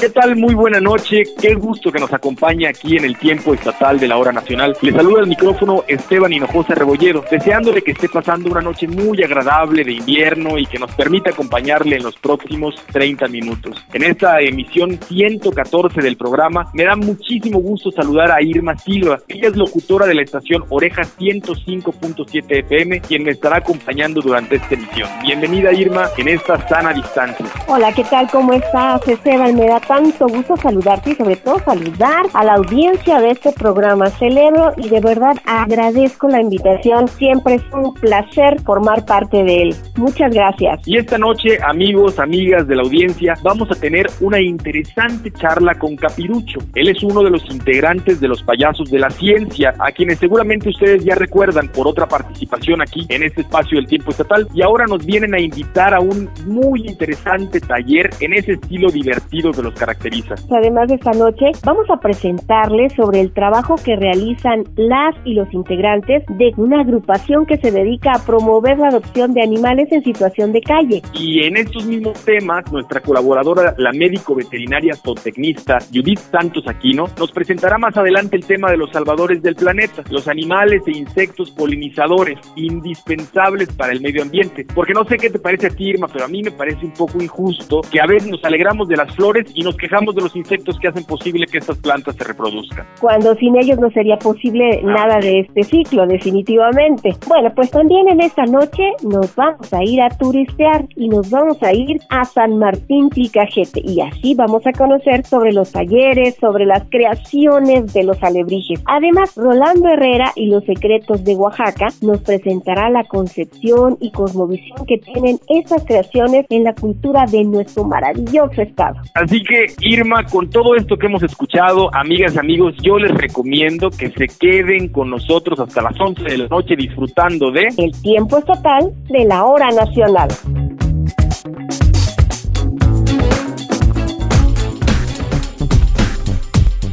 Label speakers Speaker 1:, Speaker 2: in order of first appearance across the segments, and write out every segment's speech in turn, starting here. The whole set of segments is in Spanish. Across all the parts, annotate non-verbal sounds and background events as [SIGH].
Speaker 1: ¿Qué tal? Muy buena noche. Qué gusto que nos acompañe aquí en el tiempo estatal de la hora nacional. Le saluda al micrófono Esteban Hinojosa Rebollero, deseándole que esté pasando una noche muy agradable de invierno y que nos permita acompañarle en los próximos 30 minutos. En esta emisión 114 del programa, me da muchísimo gusto saludar a Irma Silva. Ella es locutora de la estación Oreja 105.7 FM, quien me estará acompañando durante esta emisión. Bienvenida Irma en esta sana distancia.
Speaker 2: Hola, ¿qué tal? ¿Cómo estás, Esteban? Me da tanto gusto saludarte y sobre todo saludar a la audiencia de este programa. Celebro y de verdad agradezco la invitación. Siempre es un placer formar parte de él. Muchas gracias.
Speaker 1: Y esta noche, amigos, amigas de la audiencia, vamos a tener una interesante charla con Capirucho. Él es uno de los integrantes de los payasos de la ciencia, a quienes seguramente ustedes ya recuerdan por otra participación aquí en este espacio del tiempo estatal. Y ahora nos vienen a invitar a un muy interesante taller en ese estilo divertido de los caracteriza.
Speaker 2: Además de esta noche, vamos a presentarles sobre el trabajo que realizan las y los integrantes de una agrupación que se dedica a promover la adopción de animales en situación de calle.
Speaker 1: Y en estos mismos temas, nuestra colaboradora, la médico veterinaria zootecnista Judith Santos Aquino, nos presentará más adelante el tema de los salvadores del planeta, los animales e insectos polinizadores, indispensables para el medio ambiente. Porque no sé qué te parece a ti, Irma, pero a mí me parece un poco injusto que a veces nos alegramos de las flores y nos quejamos de los insectos que hacen posible que estas plantas se reproduzcan.
Speaker 2: Cuando sin ellos no sería posible nada de este ciclo, definitivamente. Bueno, pues también en esta noche nos vamos a ir a turistear y nos vamos a ir a San Martín Ticajete y así vamos a conocer sobre los talleres, sobre las creaciones de los alebrijes. Además, Rolando Herrera y los secretos de Oaxaca nos presentará la concepción y cosmovisión que tienen estas creaciones en la cultura de nuestro maravilloso estado.
Speaker 1: Así que, Irma, con todo esto que hemos escuchado, amigas y amigos, yo les recomiendo que se queden con nosotros hasta las 11 de la noche disfrutando de
Speaker 2: El tiempo estatal de la hora nacional.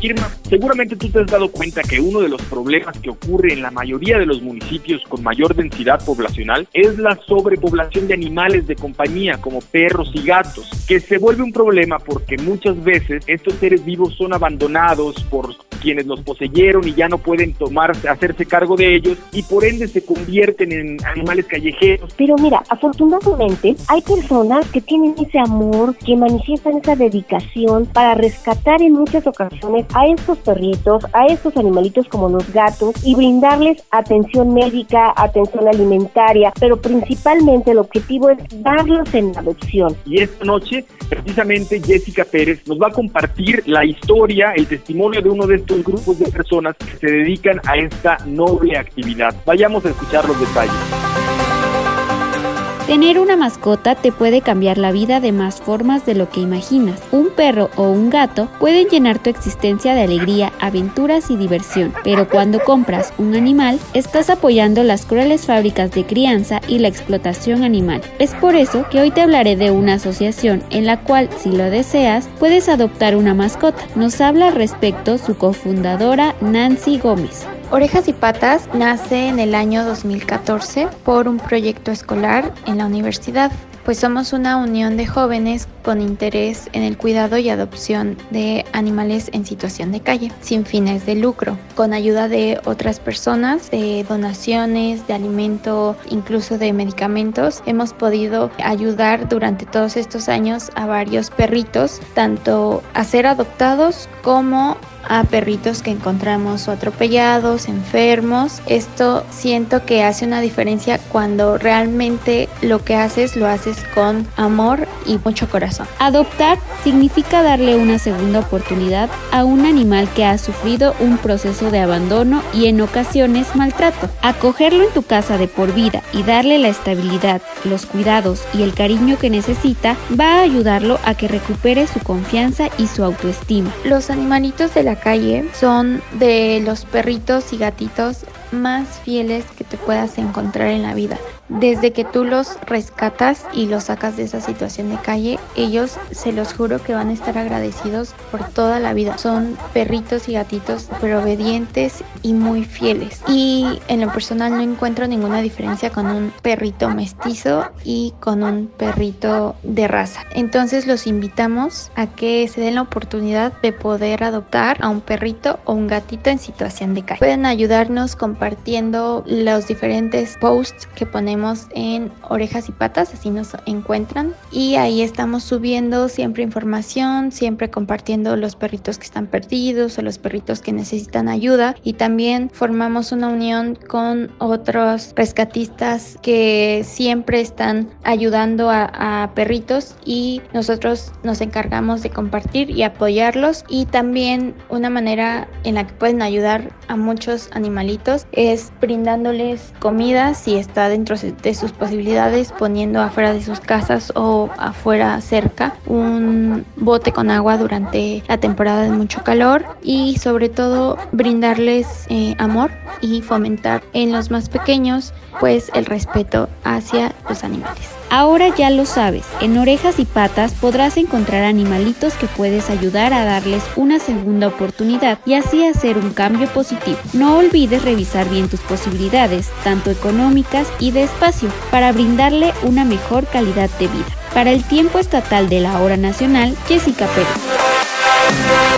Speaker 1: Irma, seguramente tú te has dado cuenta que uno de los problemas que ocurre en la mayoría de los municipios con mayor densidad poblacional es la sobrepoblación de animales de compañía como perros y gatos, que se vuelve un problema porque muchas veces estos seres vivos son abandonados por quienes los poseyeron y ya no pueden tomarse, hacerse cargo de ellos y por ende se convierten en animales callejeros.
Speaker 2: Pero mira, afortunadamente hay personas que tienen ese amor, que manifiestan esa dedicación para rescatar en muchas ocasiones a estos perritos, a estos animalitos como los gatos y brindarles atención médica, atención alimentaria, pero principalmente el objetivo es darlos en adopción.
Speaker 1: Y esta noche, precisamente, Jessica Pérez nos va a compartir la historia, el testimonio de uno de estos grupos de personas que se dedican a esta noble actividad. Vayamos a escuchar los detalles.
Speaker 3: Tener una mascota te puede cambiar la vida de más formas de lo que imaginas. Un perro o un gato pueden llenar tu existencia de alegría, aventuras y diversión, pero cuando compras un animal, estás apoyando las crueles fábricas de crianza y la explotación animal. Es por eso que hoy te hablaré de una asociación en la cual, si lo deseas, puedes adoptar una mascota. Nos habla al respecto su cofundadora Nancy Gómez.
Speaker 4: Orejas y Patas nace en el año 2014 por un proyecto escolar en la universidad, pues somos una unión de jóvenes con interés en el cuidado y adopción de animales en situación de calle, sin fines de lucro, con ayuda de otras personas, de donaciones, de alimento, incluso de medicamentos. Hemos podido ayudar durante todos estos años a varios perritos, tanto a ser adoptados como a perritos que encontramos o atropellados, enfermos. Esto siento que hace una diferencia cuando realmente lo que haces lo haces con amor y mucho corazón.
Speaker 3: Adoptar significa darle una segunda oportunidad a un animal que ha sufrido un proceso de abandono y en ocasiones maltrato. Acogerlo en tu casa de por vida y darle la estabilidad, los cuidados y el cariño que necesita va a ayudarlo a que recupere su confianza y su autoestima.
Speaker 4: Los animalitos de la calle son de los perritos y gatitos más fieles que te puedas encontrar en la vida. Desde que tú los rescatas y los sacas de esa situación de calle, ellos se los juro que van a estar agradecidos por toda la vida. Son perritos y gatitos pero obedientes y muy fieles. Y en lo personal no encuentro ninguna diferencia con un perrito mestizo y con un perrito de raza. Entonces los invitamos a que se den la oportunidad de poder adoptar a un perrito o un gatito en situación de calle. Pueden ayudarnos compartiendo los diferentes posts que ponemos en Orejas y Patas, así nos encuentran. Y ahí estamos subiendo siempre información, siempre compartiendo los perritos que están perdidos o los perritos que necesitan ayuda. Y también formamos una unión con otros rescatistas que siempre están ayudando a, a perritos y nosotros nos encargamos de compartir y apoyarlos. Y también una manera en la que pueden ayudar a muchos animalitos es brindándoles comida si está dentro de sus posibilidades poniendo afuera de sus casas o afuera cerca un bote con agua durante la temporada de mucho calor y sobre todo brindarles eh, amor y fomentar en los más pequeños pues el respeto hacia los animales.
Speaker 3: Ahora ya lo sabes, en orejas y patas podrás encontrar animalitos que puedes ayudar a darles una segunda oportunidad y así hacer un cambio positivo. No olvides revisar bien tus posibilidades, tanto económicas y de espacio, para brindarle una mejor calidad de vida. Para el tiempo estatal de la hora nacional, Jessica Pérez.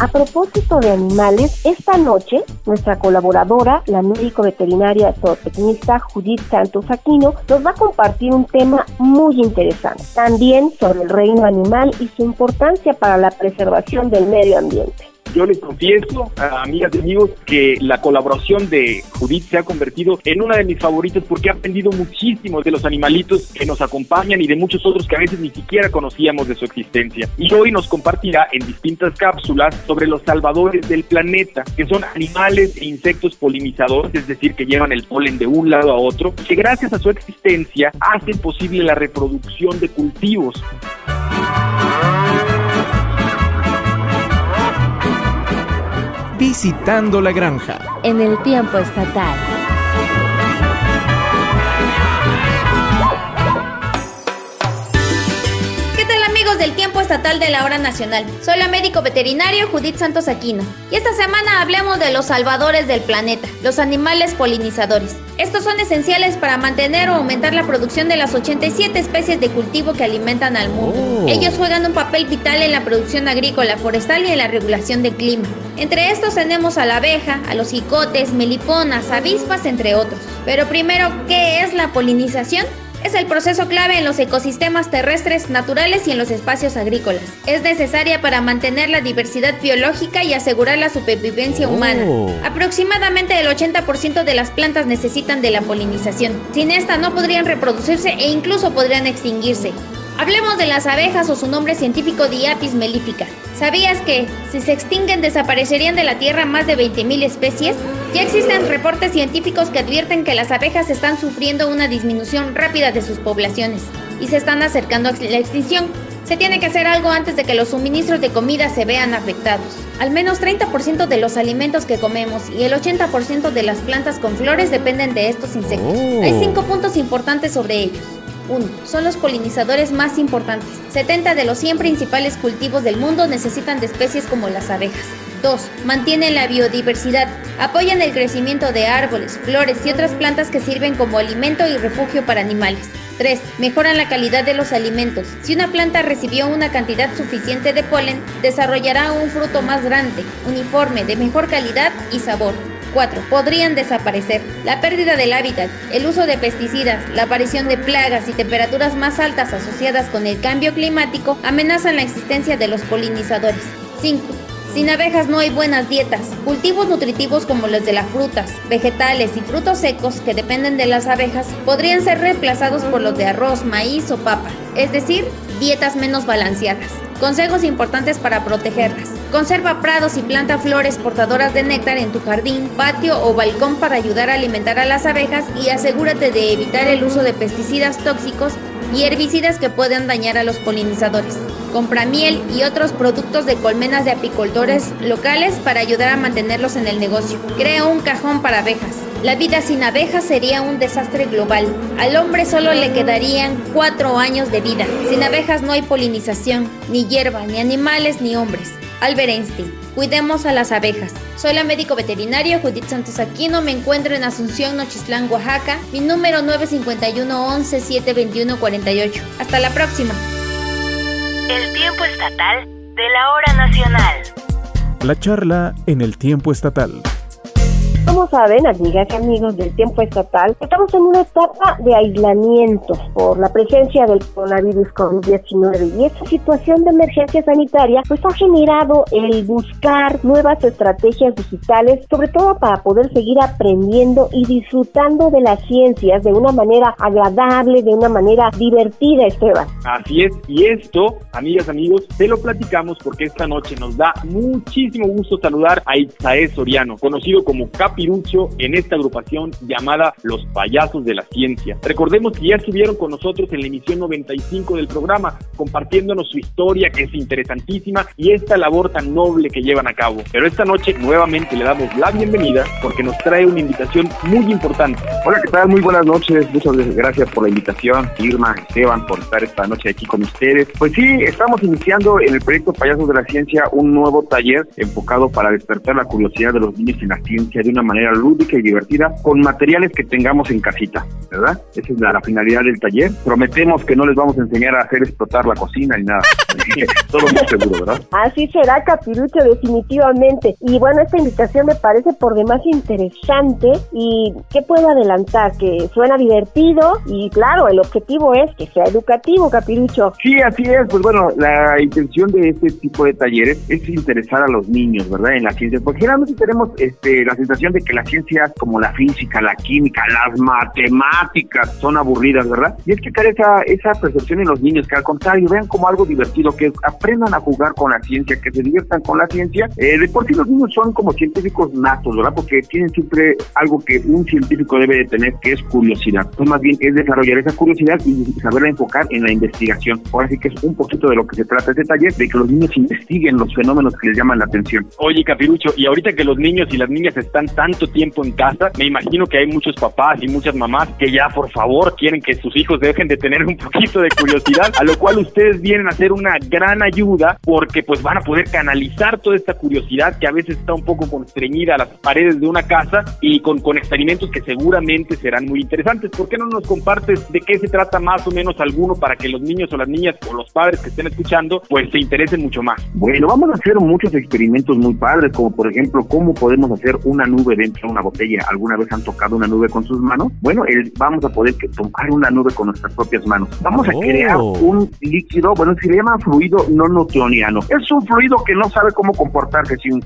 Speaker 2: A propósito de animales, esta noche nuestra colaboradora, la médico veterinaria zootecnista Judith Santos Aquino, nos va a compartir un tema muy interesante, también sobre el reino animal y su importancia para la preservación del medio ambiente.
Speaker 1: Yo les confieso, a amigas y amigos, que la colaboración de Judith se ha convertido en una de mis favoritas porque he aprendido muchísimo de los animalitos que nos acompañan y de muchos otros que a veces ni siquiera conocíamos de su existencia. Y hoy nos compartirá en distintas cápsulas sobre los salvadores del planeta, que son animales e insectos polinizadores, es decir, que llevan el polen de un lado a otro, que gracias a su existencia hacen posible la reproducción de cultivos.
Speaker 5: Visitando la granja.
Speaker 6: En el tiempo estatal.
Speaker 7: Estatal de la hora nacional. Soy la médico veterinario Judith Santos Aquino y esta semana hablemos de los salvadores del planeta, los animales polinizadores. Estos son esenciales para mantener o aumentar la producción de las 87 especies de cultivo que alimentan al mundo. Oh. Ellos juegan un papel vital en la producción agrícola, forestal y en la regulación del clima. Entre estos tenemos a la abeja, a los jicotes, meliponas, avispas, entre otros. Pero primero, ¿qué es la polinización? Es el proceso clave en los ecosistemas terrestres naturales y en los espacios agrícolas. Es necesaria para mantener la diversidad biológica y asegurar la supervivencia humana. Oh. Aproximadamente el 80% de las plantas necesitan de la polinización. Sin esta no podrían reproducirse e incluso podrían extinguirse. Hablemos de las abejas o su nombre científico Diapis mellifica. ¿Sabías que si se extinguen desaparecerían de la Tierra más de 20.000 especies? Ya existen reportes científicos que advierten que las abejas están sufriendo una disminución rápida de sus poblaciones y se están acercando a la extinción. Se tiene que hacer algo antes de que los suministros de comida se vean afectados. Al menos 30% de los alimentos que comemos y el 80% de las plantas con flores dependen de estos insectos. Hay cinco puntos importantes sobre ellos. 1. Son los polinizadores más importantes. 70 de los 100 principales cultivos del mundo necesitan de especies como las abejas. 2. Mantienen la biodiversidad. Apoyan el crecimiento de árboles, flores y otras plantas que sirven como alimento y refugio para animales. 3. Mejoran la calidad de los alimentos. Si una planta recibió una cantidad suficiente de polen, desarrollará un fruto más grande, uniforme, de mejor calidad y sabor. 4. Podrían desaparecer. La pérdida del hábitat, el uso de pesticidas, la aparición de plagas y temperaturas más altas asociadas con el cambio climático amenazan la existencia de los polinizadores. 5. Sin abejas no hay buenas dietas. Cultivos nutritivos como los de las frutas, vegetales y frutos secos que dependen de las abejas podrían ser reemplazados por los de arroz, maíz o papa, es decir, dietas menos balanceadas. Consejos importantes para protegerlas. Conserva prados y planta flores portadoras de néctar en tu jardín, patio o balcón para ayudar a alimentar a las abejas y asegúrate de evitar el uso de pesticidas tóxicos y herbicidas que pueden dañar a los polinizadores. Compra miel y otros productos de colmenas de apicultores locales para ayudar a mantenerlos en el negocio. Crea un cajón para abejas. La vida sin abejas sería un desastre global. Al hombre solo le quedarían cuatro años de vida. Sin abejas no hay polinización, ni hierba, ni animales, ni hombres. Albert Einstein. Cuidemos a las abejas. Soy la médico veterinario Judith Santos Aquino. Me encuentro en Asunción, Nochistlán, Oaxaca. Mi número 951 11 721 48. Hasta la próxima.
Speaker 8: El tiempo estatal de la hora nacional.
Speaker 5: La charla en el tiempo estatal.
Speaker 2: Como saben, amigas y amigos del tiempo estatal, estamos en una etapa de aislamiento por la presencia del coronavirus COVID-19 y esta situación de emergencia sanitaria pues ha generado el buscar nuevas estrategias digitales, sobre todo para poder seguir aprendiendo y disfrutando de las ciencias de una manera agradable, de una manera divertida, Esteban.
Speaker 1: Así es, y esto, amigas, amigos, te lo platicamos porque esta noche nos da muchísimo gusto saludar a Itzae Soriano, conocido como Capi Pirucho en esta agrupación llamada Los Payasos de la Ciencia. Recordemos que ya estuvieron con nosotros en la emisión 95 del programa, compartiéndonos su historia que es interesantísima y esta labor tan noble que llevan a cabo. Pero esta noche nuevamente le damos la bienvenida porque nos trae una invitación muy importante.
Speaker 9: Hola, ¿qué tal? Muy buenas noches. Muchas gracias por la invitación, Irma, Esteban, por estar esta noche aquí con ustedes. Pues sí, estamos iniciando en el proyecto Payasos de la Ciencia un nuevo taller enfocado para despertar la curiosidad de los niños en la ciencia de una manera lúdica y divertida con materiales que tengamos en casita, ¿verdad? Esa es la, finalidad del taller. Prometemos que no les vamos a enseñar a hacer explotar la cocina ni nada. [LAUGHS] Todo muy seguro, ¿verdad?
Speaker 2: Así será, Capirucho, definitivamente. Y bueno, esta invitación me parece por demás interesante y ¿qué puedo adelantar? Que suena divertido y claro, el objetivo es que sea educativo, Capirucho.
Speaker 9: Sí, así es. Pues bueno, la intención de este tipo de talleres es interesar a los niños, ¿verdad? En la ciencia, porque generalmente tenemos este, la sensación de que las ciencias como la física, la química, las matemáticas son aburridas, ¿verdad? Y es que esa, esa percepción en los niños, que al contrario, vean como algo divertido, que aprendan a jugar con la ciencia, que se diviertan con la ciencia. Eh, de por sí los niños son como científicos natos, ¿verdad? Porque tienen siempre algo que un científico debe de tener, que es curiosidad. Entonces, más bien es desarrollar esa curiosidad y saberla enfocar en la investigación. Ahora sí que es un poquito de lo que se trata este taller, de que los niños investiguen los fenómenos que les llaman la atención.
Speaker 1: Oye, Capirucho, y ahorita que los niños y las niñas están tanto tiempo en casa, me imagino que hay muchos papás y muchas mamás que ya por favor quieren que sus hijos dejen de tener un poquito de curiosidad, a lo cual ustedes vienen a ser una gran ayuda porque pues van a poder canalizar toda esta curiosidad que a veces está un poco constreñida a las paredes de una casa y con, con experimentos que seguramente serán muy interesantes. ¿Por qué no nos compartes de qué se trata más o menos alguno para que los niños o las niñas o los padres que estén escuchando pues se interesen mucho más?
Speaker 9: Bueno, vamos a hacer muchos experimentos muy padres, como por ejemplo cómo podemos hacer una nube dentro de una botella. ¿Alguna vez han tocado una nube con sus manos? Bueno, el, vamos a poder que tocar una nube con nuestras propias manos. Vamos a crear un líquido, bueno, se le llama fluido no newtoniano. Es un fluido que no sabe cómo comportarse, sino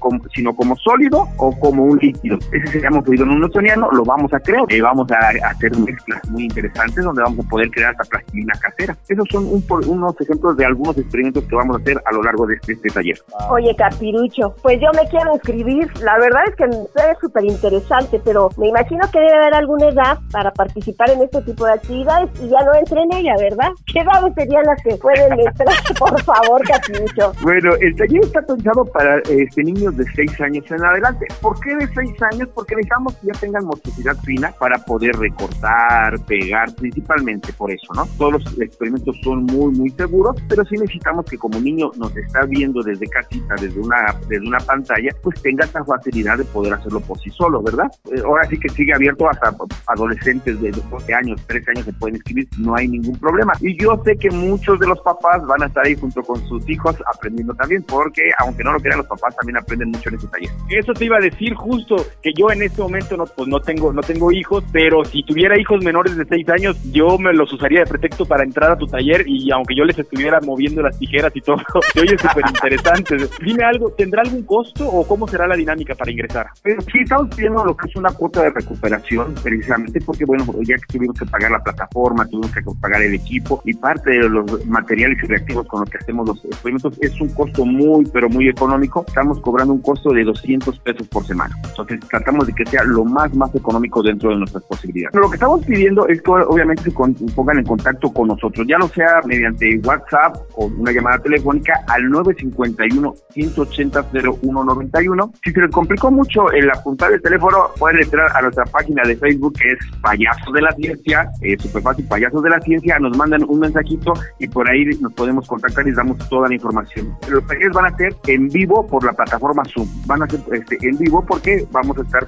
Speaker 9: como, sólido o como un líquido. Ese se llama fluido no newtoniano, lo vamos a crear. y vamos a, hacer mezclas muy interesantes donde vamos a poder crear esta plastilina casera. Esos son un, unos ejemplos de algunos experimentos que vamos a hacer a lo largo de este, este taller.
Speaker 2: Oye, Capirucho, pues yo me quiero inscribir. La verdad es que es súper interesante, pero me imagino que debe haber alguna edad para participar en este tipo de actividades y ya no entré en ella, ¿verdad? [LAUGHS] ¿Qué edades serían las que pueden entrar? [LAUGHS] Por favor, Capirucho.
Speaker 9: Bueno, el taller está pensado para este, niños de 6 años en adelante. ¿Por qué de 6 años? Porque necesitamos que ya tengan motricidad fina para poder recortar, pegar, principalmente por eso, ¿no? Todos los experimentos son muy, muy seguros, pero sí necesitamos que como niño nos está viendo desde casita, desde una, desde una pantalla, pues tenga esa facilidad de poder hacerlo por sí solo, ¿verdad? Eh, ahora sí que sigue abierto hasta adolescentes de 12 años, 13 años se pueden inscribir, no hay ningún problema. Y yo sé que muchos de los papás van a estar ahí junto con sus hijos aprendiendo también, porque aunque no lo crean, los papás también aprenden mucho en ese taller.
Speaker 1: Eso te iba a decir justo, que yo en este momento no, pues no tengo, no tengo hijos, pero si tuviera hijos menores de 6 años, yo me los usaría de pretexto para entrar a tu taller y aunque yo les estuviera moviendo las tijeras y todo, [LAUGHS] te oye súper interesante. Dime algo, ¿tendrá algún costo o cómo será la dinámica para ingresar?
Speaker 9: Pero sí, estamos pidiendo lo que es una cuota de recuperación, precisamente porque, bueno, ya que tuvimos que pagar la plataforma, tuvimos que pagar el equipo y parte de los materiales y reactivos con los que hacemos los experimentos es un costo muy, pero muy económico. Estamos cobrando un costo de 200 pesos por semana. Entonces tratamos de que sea lo más, más económico dentro de nuestras posibilidades. Lo que estamos pidiendo es que obviamente se pongan en contacto con nosotros, ya no sea mediante WhatsApp o una llamada telefónica al 951 180 0191. Si se les complicó mucho el apuntar el teléfono, pueden entrar a nuestra página de Facebook que es Payasos de la Ciencia, eh, super fácil, Payasos de la Ciencia, nos mandan un mensajito y por ahí nos podemos contactar y les damos toda la información. Los talleres van a ser en vivo por la plataforma Zoom, van a ser este, en vivo porque vamos a estar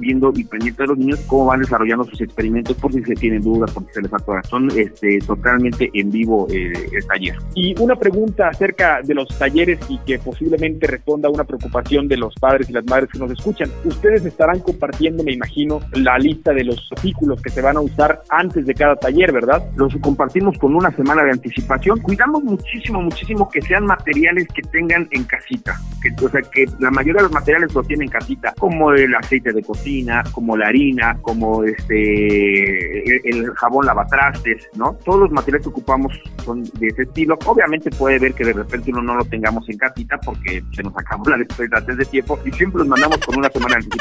Speaker 9: viendo y pendiente de los niños cómo van desarrollando sus experimentos por si se tienen dudas, por si se les atora. Son este, totalmente en vivo eh, el taller.
Speaker 1: Y una pregunta acerca de los talleres y que posiblemente responda a una preocupación de los padres y las madres que nos escuchan. Ustedes estarán compartiendo, me imagino, la lista de los artículos que se van a usar antes de cada taller, ¿verdad?
Speaker 9: Los compartimos con una semana de anticipación. Cuidamos muchísimo, muchísimo que sean materiales que tengan en casita. Que, o sea, que la mayoría de los materiales lo tienen en casita, como el aceite de cocina, como la harina, como este el, jabón lavatrastes, ¿no? Todos los materiales que ocupamos son de ese estilo. Obviamente puede ver que de repente uno no lo tengamos en casita porque se nos acabó la antes de tiempo y siempre los mandamos con una semana de anticipación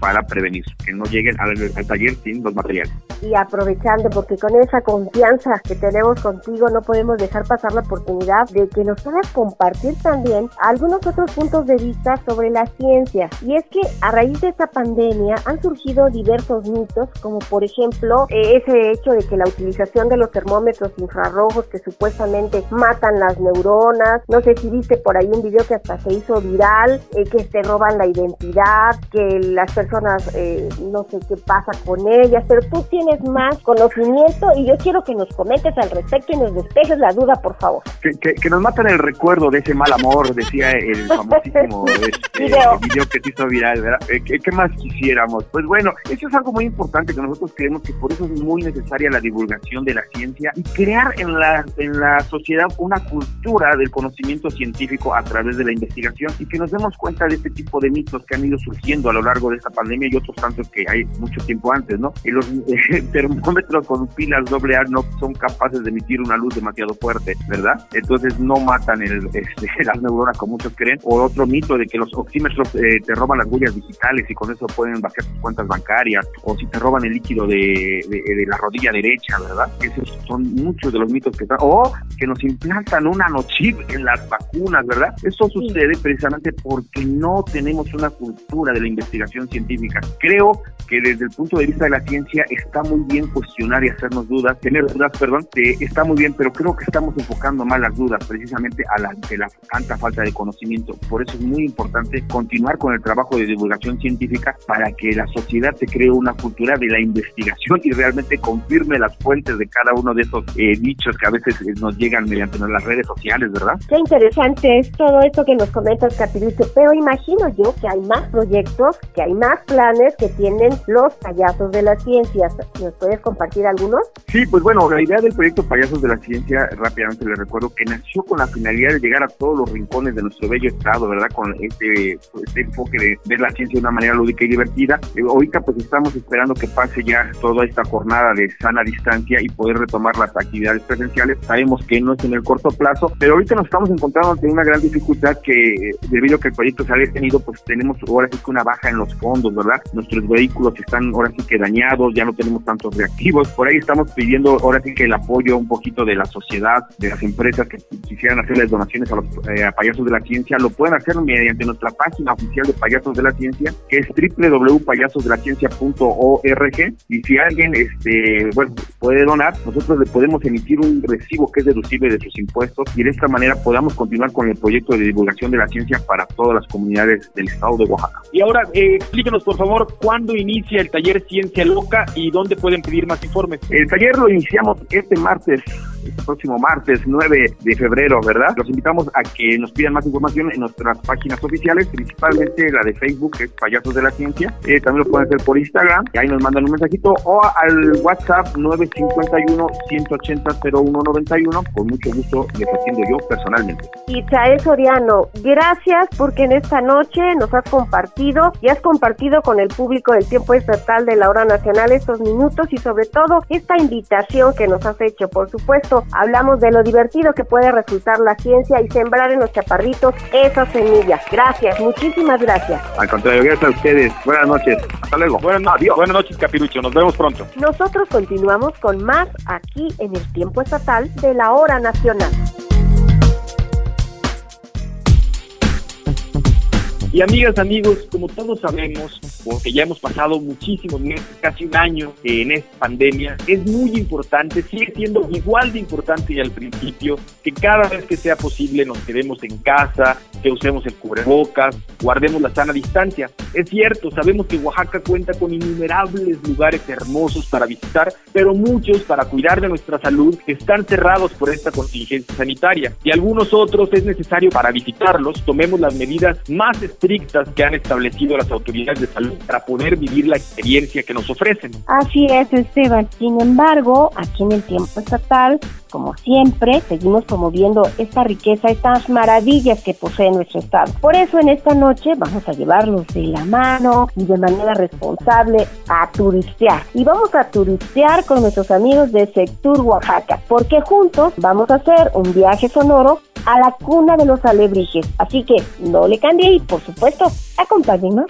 Speaker 9: para prevenir que no lleguen al, taller sin los materiales.
Speaker 2: Y aprovechando, porque con esa confianza que tenemos contigo no podemos dejar pasar la oportunidad de que nos puedas compartir también algunos otros puntos de vista sobre la ciencia. Y es que a raíz de esta pandemia han surgido diversos mitos, como por ejemplo eh, ese hecho de que la utilización de los termómetros infrarrojos que supuestamente matan las neuronas, no sé si viste por ahí un video que hasta se hizo viral, eh, que te roban la identidad, que las personas eh, no sé qué pasa con ellas, pero tú tienes más conocimiento y yo quiero que nos comentes al respecto y nos despejes la duda, por favor.
Speaker 9: Que, nos matan el recuerdo de ese mal amor, decía el [LAUGHS] famosísimo este, video. que se hizo viral, ¿verdad? ¿Qué, ¿Qué más quisiéramos? Pues bueno, eso es algo muy importante que nosotros creemos que por eso es muy necesaria la divulgación de la ciencia y crear en la, en la sociedad una cultura del conocimiento científico a través de la investigación y que nos demos cuenta de este tipo de mitos que han ido surgiendo a lo largo de esta pandemia y otros tantos que hay mucho tiempo antes, ¿no? Y los [LAUGHS] termómetros con pilas AA no son capaces de emitir una luz demasiado fuerte, ¿verdad? Entonces no matan el, [LAUGHS] este, las neuronas como muchos creen. O otro mito de que los oxímetros eh, te roban las huellas digitales y con eso pueden vaciar tus cuentas bancarias. O si te roban el líquido de, de, la rodilla derecha, ¿verdad? Esos son muchos de los mitos que están. O que nos implantan un nanochip en las vacunas, ¿verdad? Eso sucede precisamente porque no tenemos una cultura de la investigación científica. Creo que desde el punto de vista de la ciencia está muy bien cuestionar y hacernos dudas, tener dudas, perdón, está muy bien, pero creo que estamos enfocando mal las dudas precisamente a la, de la tanta falta de conocimiento. Por eso es muy importante continuar con el trabajo de divulgación científica para que la sociedad se cree una cultura de la investigación y realmente confirme las fuentes de cada uno de esos eh, dichos que a veces eh, nos llegan mediante las redes sociales, ¿verdad?
Speaker 2: Qué interesante es todo esto que nos comentas, Capilice, pero imagino yo que hay más proyectos, que hay más planes que tienen los payasos de las ciencias. ¿Nos puedes compartir algunos?
Speaker 9: Sí, pues bueno, la idea del proyecto Payasos de la Ciencia, rápidamente les recuerdo que nació con la finalidad de llegar a todos los rincones de nuestro bello estado, ¿verdad? Con este, este enfoque de ver la ciencia de una manera lúdica y divertida. Eh, ahorita pues estamos esperando que pase ya toda esta jornada de sana distancia y poder retomar las actividades presenciales. Sabemos que no es en el corto plazo, pero ahorita nos estamos encontrando ante una gran dificultad que debido a que el proyecto se ha detenido, pues tenemos ahora sí que una baja en los fondos, ¿verdad? Nuestros vehículos están ahora sí que dañados, ya no tenemos tantos reactivos. Por ahí estamos pidiendo ahora sí que el apoyo un poquito de la sociedad, de las empresas que quisieran hacerles donaciones a los eh, payasos de la ciencia, lo pueden hacer mediante nuestra página oficial de Payasos de la Ciencia, que es www.payasosdelaciencia.org y si alguien este bueno puede donar, nosotros le podemos emitir un recibo que es deducible de sus impuestos y de esta manera podamos continuar con el proyecto de divulgación de la ciencia para todas las comunidades del estado de Oaxaca.
Speaker 1: Y ahora eh, explíquenos por favor cuándo inicia el taller Ciencia Loca y dónde pueden pedir más informes.
Speaker 9: El taller lo iniciamos este martes este próximo martes 9 de febrero, ¿verdad? Los invitamos a que nos pidan más información en nuestras páginas oficiales, principalmente la de Facebook, que es Payasos de la Ciencia. Eh, también lo pueden hacer por Instagram, y ahí nos mandan un mensajito, o al WhatsApp 951-180-0191. Con mucho gusto les atiendo yo personalmente.
Speaker 2: Isael Soriano, gracias porque en esta noche nos has compartido y has compartido con el público del tiempo estatal de la hora nacional estos minutos y sobre todo esta invitación que nos has hecho. Por supuesto, hablamos de lo divertido que puede resultar la ciencia y sembrar en los chaparritos esas semillas. Gracias, muchísimas gracias.
Speaker 9: Al contrario, gracias a ustedes. Buenas noches. Hasta luego.
Speaker 1: Buenas, adiós. Buenas noches, Capirucho. Nos vemos pronto.
Speaker 2: Nosotros continuamos con más aquí en el tiempo estatal de la hora nacional.
Speaker 1: Y amigas, amigos, como todos sabemos, porque ya hemos pasado muchísimos meses, casi un año en esta pandemia, es muy importante, sigue siendo igual de importante y al principio, que cada vez que sea posible nos quedemos en casa, que usemos el cubrebocas, guardemos la sana distancia. Es cierto, sabemos que Oaxaca cuenta con innumerables lugares hermosos para visitar, pero muchos para cuidar de nuestra salud están cerrados por esta contingencia sanitaria y algunos otros es necesario para visitarlos tomemos las medidas más que han establecido las autoridades de salud para poder vivir la experiencia que nos ofrecen.
Speaker 2: Así es, Esteban. Sin embargo, aquí en el tiempo estatal, como siempre, seguimos promoviendo esta riqueza, estas maravillas que posee nuestro estado. Por eso en esta noche vamos a llevarlos de la mano y de manera responsable a turistear. Y vamos a turistear con nuestros amigos de Sectur Oaxaca, porque juntos vamos a hacer un viaje sonoro a la cuna de los alebrijes. Así que no le cambie y, por supuesto, acompáñenos.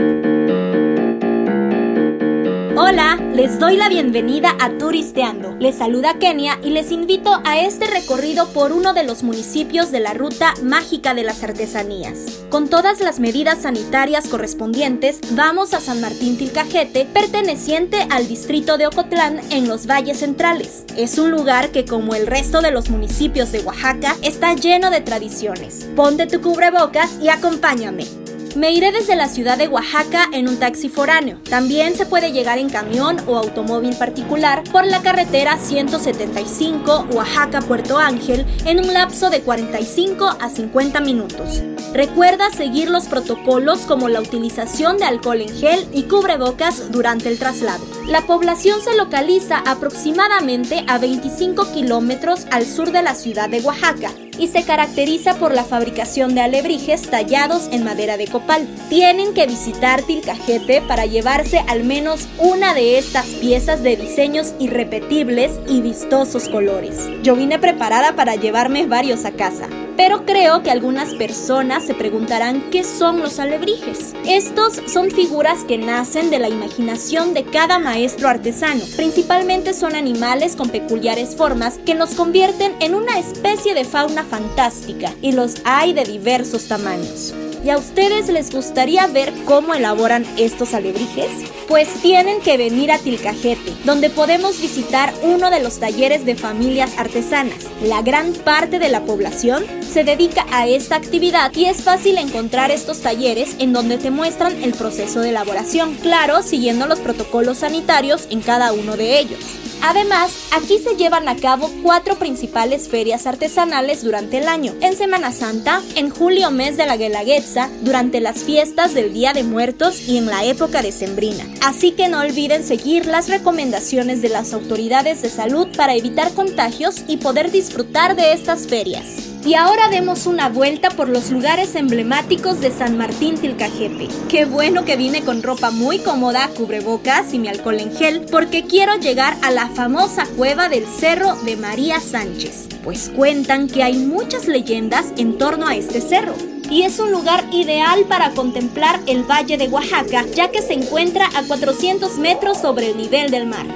Speaker 10: Hola, les doy la bienvenida a Turisteando. Les saluda Kenia y les invito a este recorrido por uno de los municipios de la Ruta Mágica de las Artesanías. Con todas las medidas sanitarias correspondientes, vamos a San Martín Tilcajete, perteneciente al distrito de Ocotlán en los valles centrales. Es un lugar que, como el resto de los municipios de Oaxaca, está lleno de tradiciones. Ponte tu cubrebocas y acompáñame. Me iré desde la ciudad de Oaxaca en un taxi foráneo. También se puede llegar en camión o automóvil particular por la carretera 175 Oaxaca-Puerto Ángel en un lapso de 45 a 50 minutos. Recuerda seguir los protocolos como la utilización de alcohol en gel y cubrebocas durante el traslado. La población se localiza aproximadamente a 25 kilómetros al sur de la ciudad de Oaxaca y se caracteriza por la fabricación de alebrijes tallados en madera de copal. Tienen que visitar Tilcajete para llevarse al menos una de estas piezas de diseños irrepetibles y vistosos colores. Yo vine preparada para llevarme varios a casa. Pero creo que algunas personas se preguntarán qué son los alebrijes. Estos son figuras que nacen de la imaginación de cada maestro artesano. Principalmente son animales con peculiares formas que nos convierten en una especie de fauna fantástica y los hay de diversos tamaños. ¿Y a ustedes les gustaría ver cómo elaboran estos alebrijes? Pues tienen que venir a Tilcajete, donde podemos visitar uno de los talleres de familias artesanas. La gran parte de la población se dedica a esta actividad y es fácil encontrar estos talleres en donde te muestran el proceso de elaboración, claro, siguiendo los protocolos sanitarios en cada uno de ellos. Además, aquí se llevan a cabo cuatro principales ferias artesanales durante el año. En Semana Santa, en julio mes de la Guelaguetza, durante las fiestas del Día de Muertos y en la época decembrina. Así que no olviden seguir las recomendaciones de las autoridades de salud para evitar contagios y poder disfrutar de estas ferias. Y ahora demos una vuelta por los lugares emblemáticos de San Martín Tilcajete. Qué bueno que vine con ropa muy cómoda, cubrebocas y mi alcohol en gel, porque quiero llegar a la famosa cueva del Cerro de María Sánchez, pues cuentan que hay muchas leyendas en torno a este cerro y es un lugar ideal para contemplar el Valle de Oaxaca, ya que se encuentra a 400 metros sobre el nivel del mar.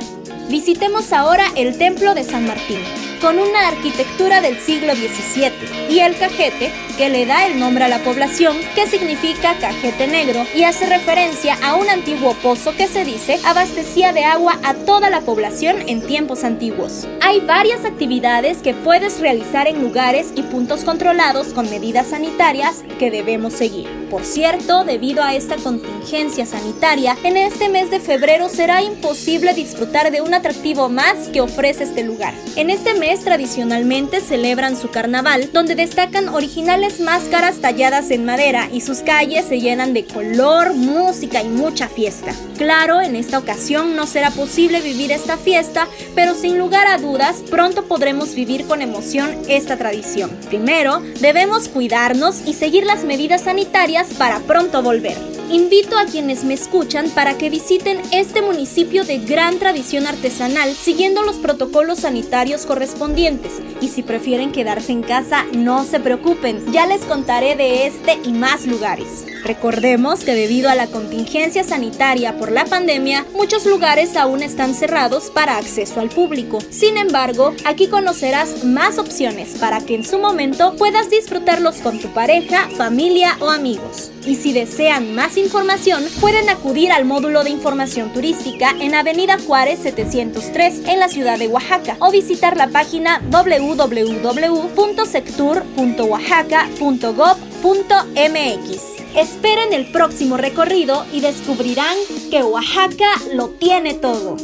Speaker 10: Visitemos ahora el Templo de San Martín, con una arquitectura del siglo XVII, y el cajete, que le da el nombre a la población, que significa cajete negro, y hace referencia a un antiguo pozo que se dice abastecía de agua a toda la población en tiempos antiguos. Hay varias actividades que puedes realizar en lugares y puntos controlados con medidas sanitarias que debemos seguir. Por cierto, debido a esta contingencia sanitaria, en este mes de febrero será imposible disfrutar de un atractivo más que ofrece este lugar. En este mes tradicionalmente celebran su carnaval, donde destacan originales máscaras talladas en madera y sus calles se llenan de color, música y mucha fiesta. Claro, en esta ocasión no será posible vivir esta fiesta, pero sin lugar a dudas pronto podremos vivir con emoción esta tradición. Primero, debemos cuidarnos y seguir las medidas sanitarias para pronto volver. Invito a quienes me escuchan para que visiten este municipio de gran tradición artesanal siguiendo los protocolos sanitarios correspondientes y si prefieren quedarse en casa no se preocupen, ya les contaré de este y más lugares. Recordemos que debido a la contingencia sanitaria por la pandemia, muchos lugares aún están cerrados para acceso al público. Sin embargo, aquí conocerás más opciones para que en su momento puedas disfrutarlos con tu pareja, familia o amigos. Y si desean más información, pueden acudir al módulo de información turística en Avenida Juárez 703 en la ciudad de Oaxaca o visitar la página www.sectur.oaxaca.gov.mx. Esperen el próximo recorrido y descubrirán que Oaxaca lo tiene todo.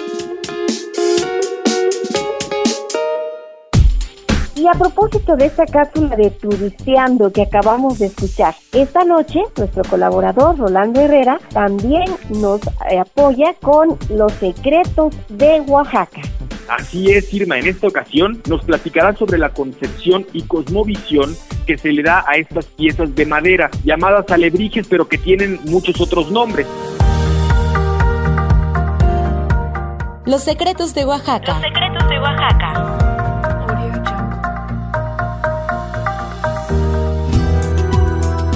Speaker 2: Y a propósito de esta cápsula de Turisteando que acabamos de escuchar, esta noche nuestro colaborador Rolando Herrera también nos eh, apoya con los secretos de Oaxaca.
Speaker 1: Así es, Irma, en esta ocasión nos platicará sobre la concepción y cosmovisión que se le da a estas piezas de madera, llamadas alebrijes, pero que tienen muchos otros nombres.
Speaker 10: Los secretos de Oaxaca.
Speaker 8: Los secretos de Oaxaca.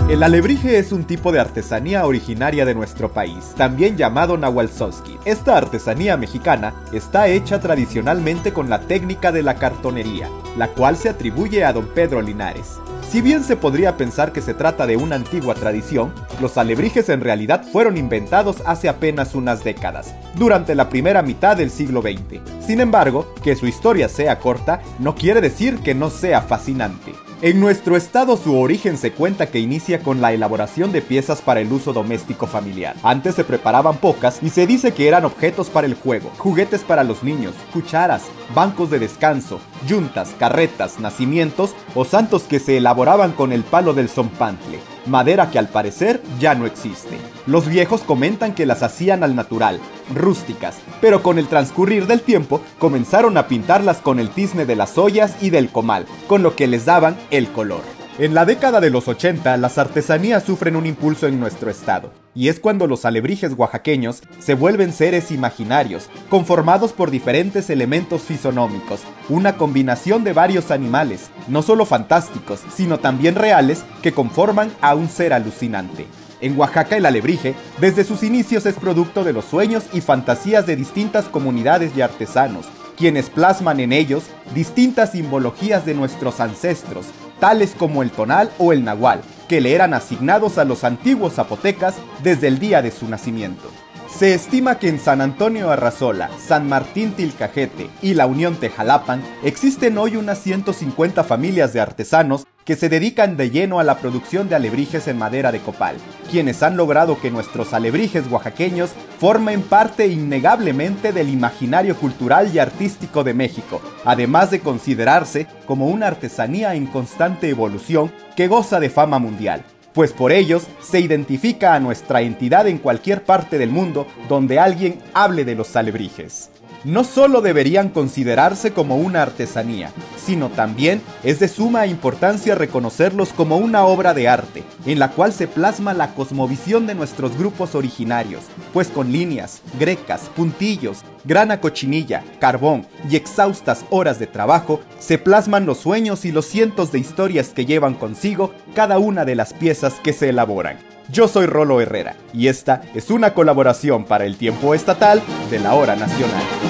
Speaker 11: El alebrije es un tipo de artesanía originaria de nuestro país, también llamado nahualzowski. Esta artesanía mexicana está hecha tradicionalmente con la técnica de la cartonería, la cual se atribuye a don Pedro Linares. Si bien se podría pensar que se trata de una antigua tradición, los alebrijes en realidad fueron inventados hace apenas unas décadas, durante la primera mitad del siglo XX. Sin embargo, que su historia sea corta no quiere decir que no sea fascinante. En nuestro estado su origen se cuenta que inicia con la elaboración de piezas para el uso doméstico familiar. Antes se preparaban pocas y se dice que eran objetos para el juego, juguetes para los niños, cucharas, bancos de descanso, yuntas, carretas, nacimientos o santos que se elaboraban con el palo del zompantle, madera que al parecer ya no existe. Los viejos comentan que las hacían al natural, rústicas, pero con el transcurrir del tiempo comenzaron a pintarlas con el tizne de las ollas y del comal, con lo que les daban el color. En la década de los 80, las artesanías sufren un impulso en nuestro estado, y es cuando los alebrijes oaxaqueños se vuelven seres imaginarios, conformados por diferentes elementos fisonómicos, una combinación de varios animales, no solo fantásticos, sino también reales, que conforman a un ser alucinante. En Oaxaca el alebrije, desde sus inicios es producto de los sueños y fantasías de distintas comunidades y artesanos, quienes plasman en ellos distintas simbologías de nuestros ancestros, tales como el tonal o el nahual, que le eran asignados a los antiguos zapotecas desde el día de su nacimiento. Se estima que en San Antonio Arrazola, San Martín Tilcajete y la Unión Tejalapan existen hoy unas 150 familias de artesanos que se dedican de lleno a la producción de alebrijes en madera de copal, quienes han logrado que nuestros alebrijes oaxaqueños formen parte innegablemente del imaginario cultural y artístico de México, además de considerarse como una artesanía en constante evolución que goza de fama mundial pues por ellos se identifica a nuestra entidad en cualquier parte del mundo donde alguien hable de los alebrijes. No solo deberían considerarse como una artesanía, sino también es de suma importancia reconocerlos como una obra de arte, en la cual se plasma la cosmovisión de nuestros grupos originarios, pues con líneas, grecas, puntillos, grana cochinilla, carbón y exhaustas horas de trabajo, se plasman los sueños y los cientos de historias que llevan consigo cada una de las piezas que se elaboran. Yo soy Rolo Herrera y esta es una colaboración para el tiempo estatal de la hora nacional.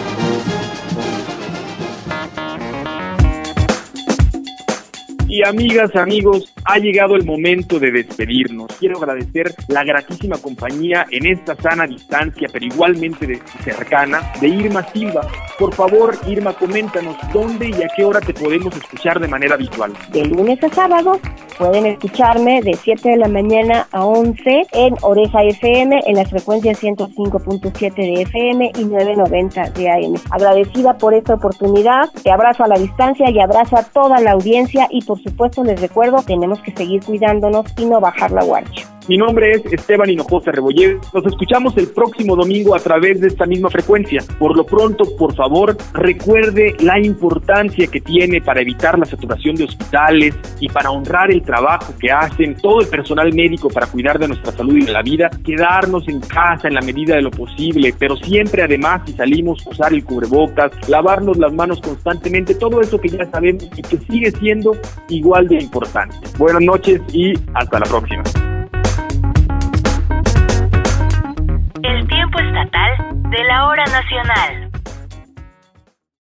Speaker 1: Amigas, amigos, ha llegado el momento de despedirnos. Quiero agradecer la gratísima compañía en esta sana distancia, pero igualmente cercana, de Irma Silva. Por favor, Irma, coméntanos dónde y a qué hora te podemos escuchar de manera habitual.
Speaker 2: De lunes a sábado pueden escucharme de 7 de la mañana a 11 en Oreja FM en las frecuencias 105.7 de FM y 990 de AM. Agradecida por esta oportunidad, te abrazo a la distancia y abrazo a toda la audiencia y por supuesto les recuerdo, tenemos que seguir cuidándonos y no bajar la guardia.
Speaker 1: Mi nombre es Esteban Hinojosa Rebolledo. Nos escuchamos el próximo domingo a través de esta misma frecuencia. Por lo pronto, por favor, recuerde la importancia que tiene para evitar la saturación de hospitales y para honrar el trabajo que hacen todo el personal médico para cuidar de nuestra salud y de la vida. Quedarnos en casa en la medida de lo posible, pero siempre además si salimos usar el cubrebocas, lavarnos las manos constantemente, todo eso que ya sabemos y que sigue siendo igual de importante. Buenas noches y hasta la próxima.
Speaker 8: El tiempo estatal de la hora nacional.